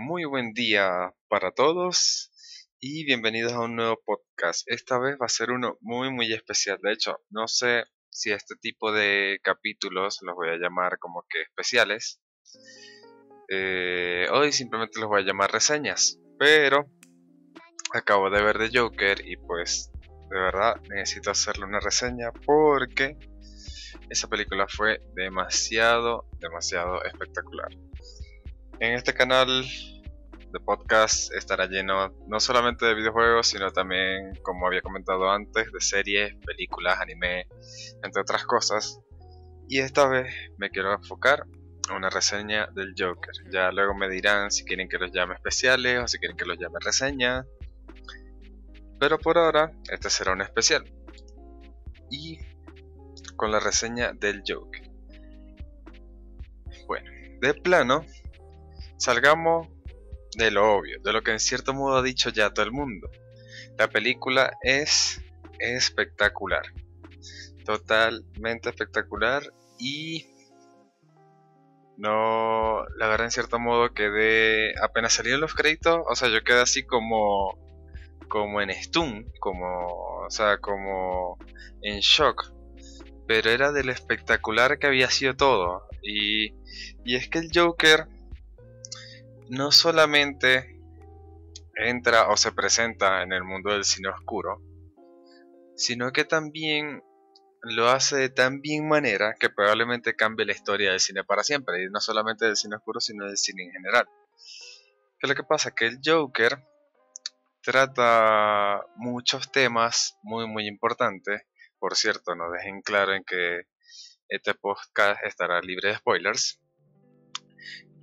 Muy buen día para todos y bienvenidos a un nuevo podcast. Esta vez va a ser uno muy muy especial. De hecho, no sé si este tipo de capítulos los voy a llamar como que especiales. Eh, hoy simplemente los voy a llamar reseñas. Pero acabo de ver The Joker y pues de verdad necesito hacerle una reseña porque esa película fue demasiado, demasiado espectacular. En este canal de podcast estará lleno no solamente de videojuegos, sino también, como había comentado antes, de series, películas, anime, entre otras cosas. Y esta vez me quiero enfocar en una reseña del Joker. Ya luego me dirán si quieren que los llame especiales o si quieren que los llame reseña. Pero por ahora, este será un especial. Y con la reseña del Joker. Bueno, de plano, salgamos de lo obvio, de lo que en cierto modo ha dicho ya todo el mundo. La película es espectacular. Totalmente espectacular y no, la verdad en cierto modo quedé, apenas salieron los créditos, o sea, yo quedé así como, como en stun, como, o sea, como en shock. Pero era del espectacular que había sido todo. Y, y es que el Joker no solamente entra o se presenta en el mundo del cine oscuro, sino que también lo hace de tan bien manera que probablemente cambie la historia del cine para siempre, y no solamente del cine oscuro, sino del cine en general. ¿Qué es lo que pasa? Que el Joker trata muchos temas muy muy importantes. Por cierto, no dejen claro en que este podcast estará libre de spoilers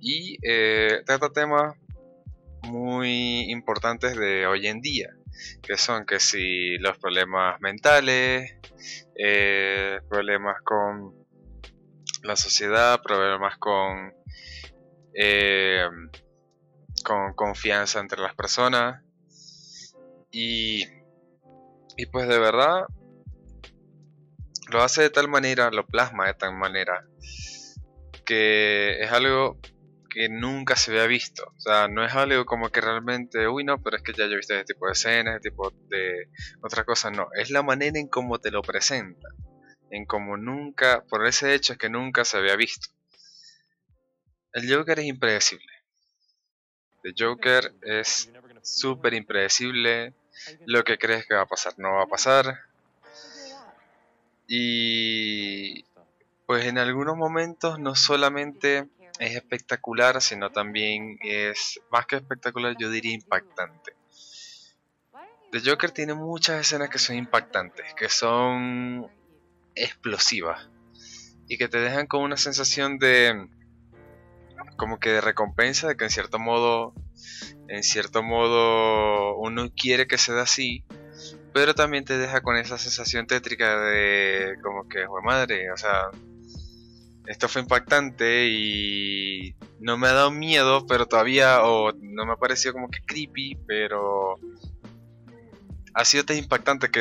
y eh, trata temas muy importantes de hoy en día, que son que si los problemas mentales, eh, problemas con la sociedad, problemas con, eh, con confianza entre las personas. Y, y pues de verdad lo hace de tal manera, lo plasma de tal manera que es algo que nunca se había visto. O sea, no es algo como que realmente, uy, no, pero es que ya yo he visto este tipo de escenas, este tipo de otra cosa. No, es la manera en cómo te lo presenta. En cómo nunca, por ese hecho es que nunca se había visto. El Joker es impredecible. El Joker es súper impredecible. Lo que crees que va a pasar no va a pasar. Y pues en algunos momentos no solamente es espectacular, sino también es más que espectacular, yo diría impactante. The Joker tiene muchas escenas que son impactantes, que son explosivas y que te dejan con una sensación de como que de recompensa, de que en cierto modo en cierto modo uno quiere que sea así, pero también te deja con esa sensación tétrica de como que, madre, o sea, esto fue impactante y no me ha dado miedo, pero todavía, o no me ha parecido como que creepy, pero ha sido tan impactante que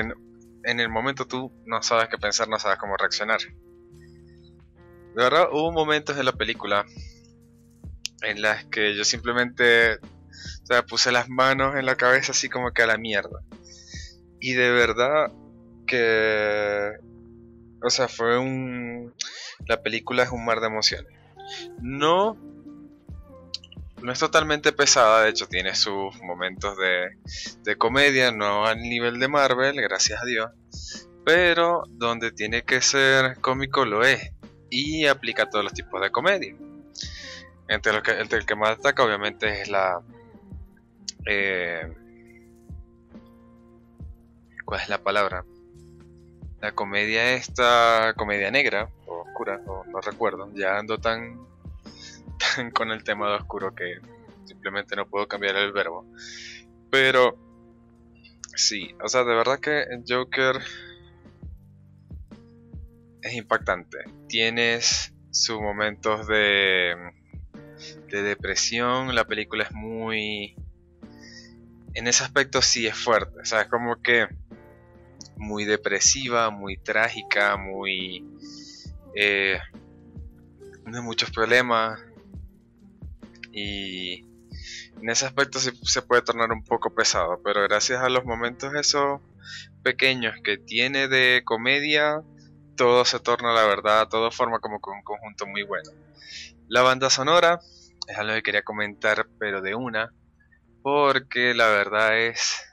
en el momento tú no sabes qué pensar, no sabes cómo reaccionar. De verdad, hubo momentos en la película en las que yo simplemente o sea, puse las manos en la cabeza así como que a la mierda. Y de verdad que... O sea, fue un la película es un mar de emociones. No, no es totalmente pesada, de hecho tiene sus momentos de, de comedia, no al nivel de Marvel, gracias a Dios, pero donde tiene que ser cómico lo es y aplica todos los tipos de comedia. Entre, los que, entre el que más destaca obviamente es la... Eh, ¿Cuál es la palabra? La comedia esta, comedia negra, no, recuerdo. Ya ando tan, con el tema de oscuro que simplemente no puedo cambiar el verbo. Pero sí, o sea, de verdad que Joker es impactante. Tienes sus momentos de, de depresión. La película es muy... En ese aspecto sí es fuerte. O sea, es como que muy depresiva, muy trágica, muy eh, de muchos problemas y, En ese aspecto sí se puede tornar un poco pesado, pero gracias a los momentos esos pequeños que tiene de comedia, todo se torna, la verdad, todo forma como un conjunto muy bueno. La banda sonora es algo que quería comentar, pero de una, porque la verdad es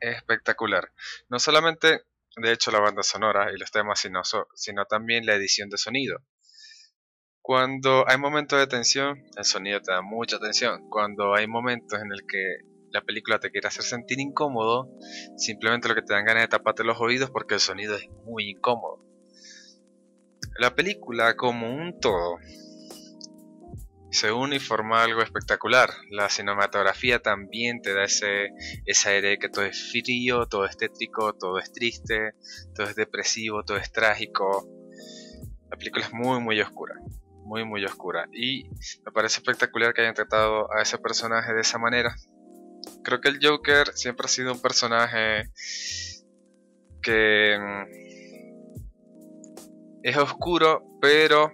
espectacular. No solamente, de hecho, la banda sonora y los temas, sino, sino también la edición de sonido. Cuando hay momentos de tensión, el sonido te da mucha tensión. Cuando hay momentos en el que la película te quiere hacer sentir incómodo, simplemente lo que te dan ganas de taparte los oídos porque el sonido es muy incómodo. La película como un todo se une y forma algo espectacular. La cinematografía también te da ese, ese aire de que todo es frío, todo es tétrico, todo es triste, todo es depresivo, todo es trágico. La película es muy muy oscura, muy muy oscura. Y me parece espectacular que hayan tratado a ese personaje de esa manera. Creo que el Joker siempre ha sido un personaje que mm, es oscuro, pero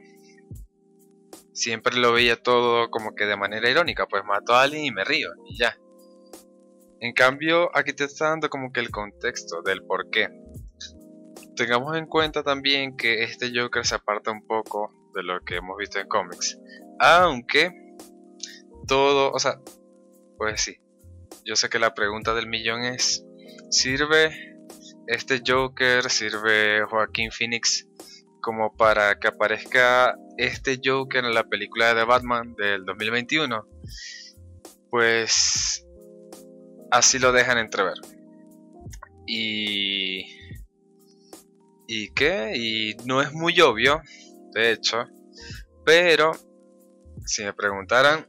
siempre lo veía todo como que de manera irónica, pues mato a alguien y me río, y ya. En cambio, aquí te está dando como que el contexto del por qué. Tengamos en cuenta también que este Joker se aparta un poco de lo que hemos visto en cómics. Aunque todo, o sea, pues sí. Yo sé que la pregunta del millón es, ¿sirve este Joker, sirve Joaquín Phoenix como para que aparezca este Joker en la película de Batman del 2021, pues así lo dejan entrever. Y... ¿Y qué? Y no es muy obvio, de hecho, pero si me preguntaran,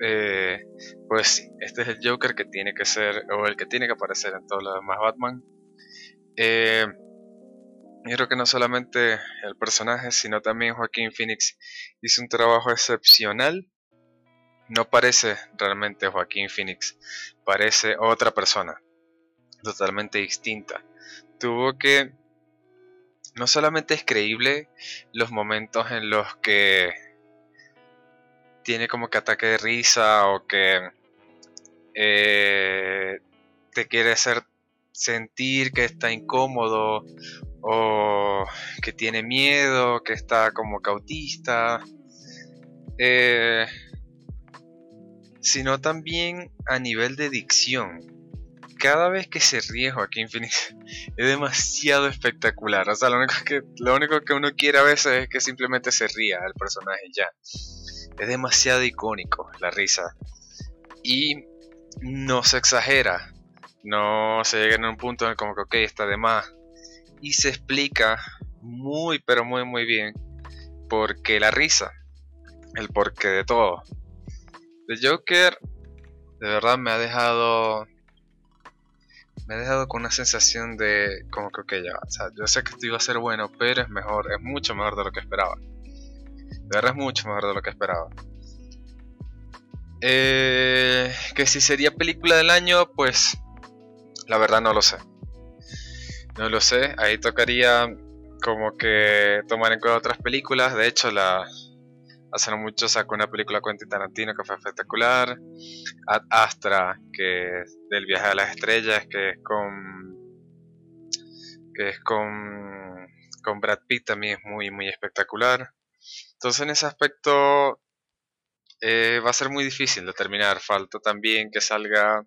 eh, pues sí, este es el Joker que tiene que ser, o el que tiene que aparecer en todos los demás Batman. Eh, yo creo que no solamente el personaje, sino también Joaquín Phoenix hizo un trabajo excepcional. No parece realmente Joaquín Phoenix, parece otra persona, totalmente distinta. Tuvo que... No solamente es creíble los momentos en los que tiene como que ataque de risa o que eh, te quiere hacer sentir que está incómodo o que tiene miedo, que está como cautista, eh, sino también a nivel de dicción. Cada vez que se ríe Joaquín Phoenix es demasiado espectacular. O sea, lo único, que, lo único que uno quiere a veces es que simplemente se ría el personaje ya. Es demasiado icónico la risa. Y no se exagera. No se llega en un punto en el como que, ok, está de más y se explica muy pero muy muy bien por qué la risa, el porqué de todo. The Joker de verdad me ha dejado me ha dejado con una sensación de como que ya, o sea, yo sé que esto iba a ser bueno, pero es mejor, es mucho mejor de lo que esperaba. De verdad es mucho mejor de lo que esperaba. Eh, que si sería película del año, pues la verdad no lo sé. No lo sé, ahí tocaría como que tomar en cuenta otras películas. De hecho, la hace no mucho sacó una película Quentin Tarantino que fue espectacular. Ad Astra, que es del viaje a las estrellas, que es con que es con con Brad Pitt también es muy muy espectacular. Entonces en ese aspecto eh, va a ser muy difícil determinar. Falta también que salga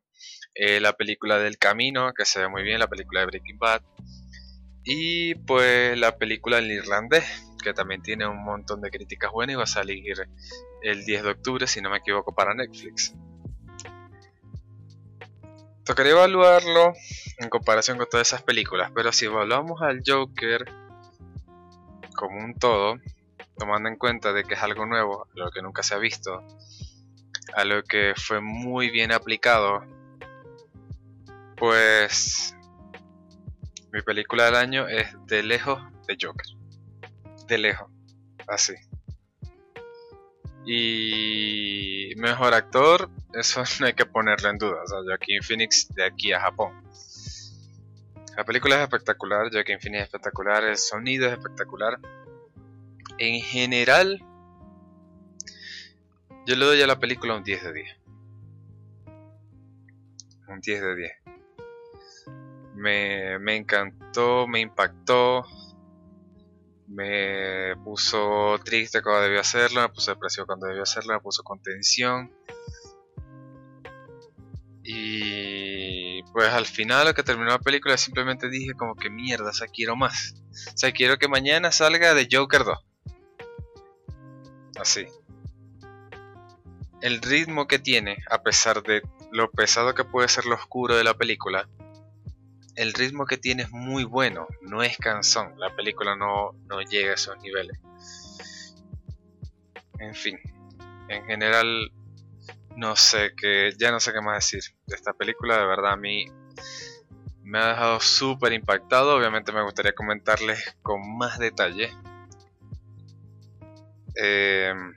eh, la película del Camino, que se ve muy bien, la película de Breaking Bad, y pues la película El Irlandés, que también tiene un montón de críticas buenas y va a salir el 10 de octubre, si no me equivoco, para Netflix. Tocaría evaluarlo en comparación con todas esas películas, pero si evaluamos al Joker como un todo, tomando en cuenta de que es algo nuevo, lo que nunca se ha visto, a lo que fue muy bien aplicado pues mi película del año es De lejos de Joker. De lejos, así. Y mejor actor, eso no hay que ponerlo en duda. O sea, Joaquin Phoenix de aquí a Japón. La película es espectacular, Joaquin Phoenix es espectacular, el sonido es espectacular. En general, yo le doy a la película un 10 de 10. un 10 de 10. Me, me encantó, me impactó, me puso triste cuando debía hacerlo, me puso depresivo cuando debía hacerlo, me puso con tensión. Y pues al final, lo que terminó la película, simplemente dije como que mierda, o sea, quiero más. O sea, quiero que mañana salga de Joker 2. Así. El ritmo que tiene, a pesar de lo pesado que puede ser lo oscuro de la película, el ritmo que tiene es muy bueno, no es cansón, la película no, no llega a esos niveles. En fin, en general no sé qué, ya no sé qué más decir de esta película, de verdad a mí me ha dejado súper impactado, obviamente me gustaría comentarles con más detalle. Em,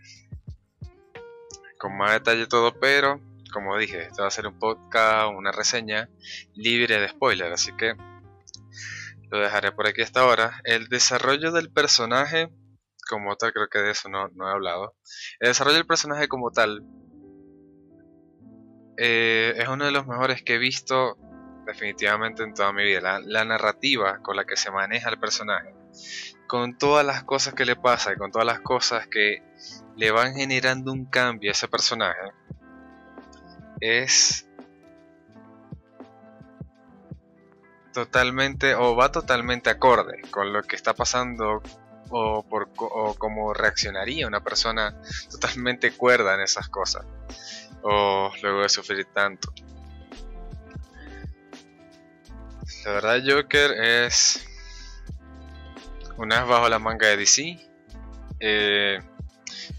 con más detalle todo, pero como dije, esto va a ser un podcast, una reseña libre de spoiler, así que lo dejaré por aquí hasta ahora. El desarrollo del personaje, como tal, creo que de eso no, he hablado. El desarrollo del personaje como tal eh, es uno de los mejores que he visto definitivamente en toda mi vida. La, la, narrativa con la que se maneja el personaje, con todas las cosas que le pasa y con todas las cosas que le van generando un cambio a ese personaje, es totalmente o va totalmente acorde con lo que está pasando o, por, cómo reaccionaría una persona totalmente cuerda en esas cosas o luego de sufrir tanto. La verdad Joker es una vez bajo la manga de DC. Eh,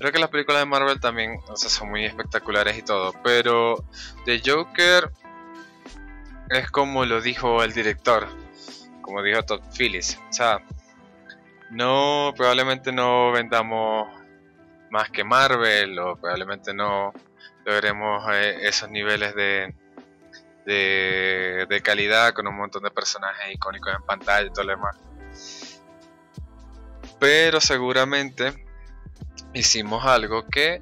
Creo que las películas de Marvel también son muy espectaculares y todo, pero The Joker es como lo dijo el director, como dijo Todd Phillips. O sea, no, probablemente no vendamos más que Marvel o probablemente no logremos eh, esos niveles de, de, de, calidad con un montón de personajes icónicos en pantalla y todo lo demás. Pero seguramente hicimos algo que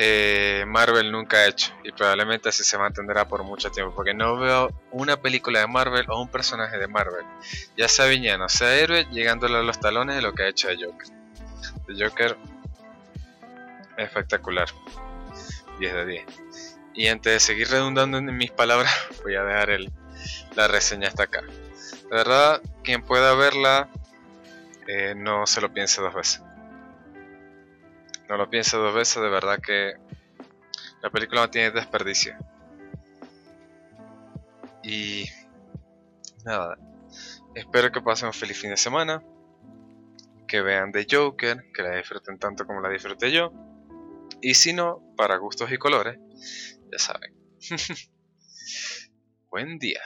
eh, Marvel nunca ha hecho y probablemente así se mantendrá por mucho tiempo porque no veo una película de Marvel o un personaje de Marvel ya sea villano sea héroe llegándole a los talones de lo que ha hecho el Joker. El Joker espectacular. 10 de 10 y antes de seguir redundando en mis palabras voy a dejar el, la reseña hasta acá. De verdad quien pueda verla eh, no se lo piense dos veces no lo pienso dos veces, de verdad que la película no tiene desperdicio. Y nada, espero que pasen un feliz fin de semana, que vean The Joker, que la disfruten tanto como la disfruté yo. Y si no, para gustos y colores, ya saben. Buen día.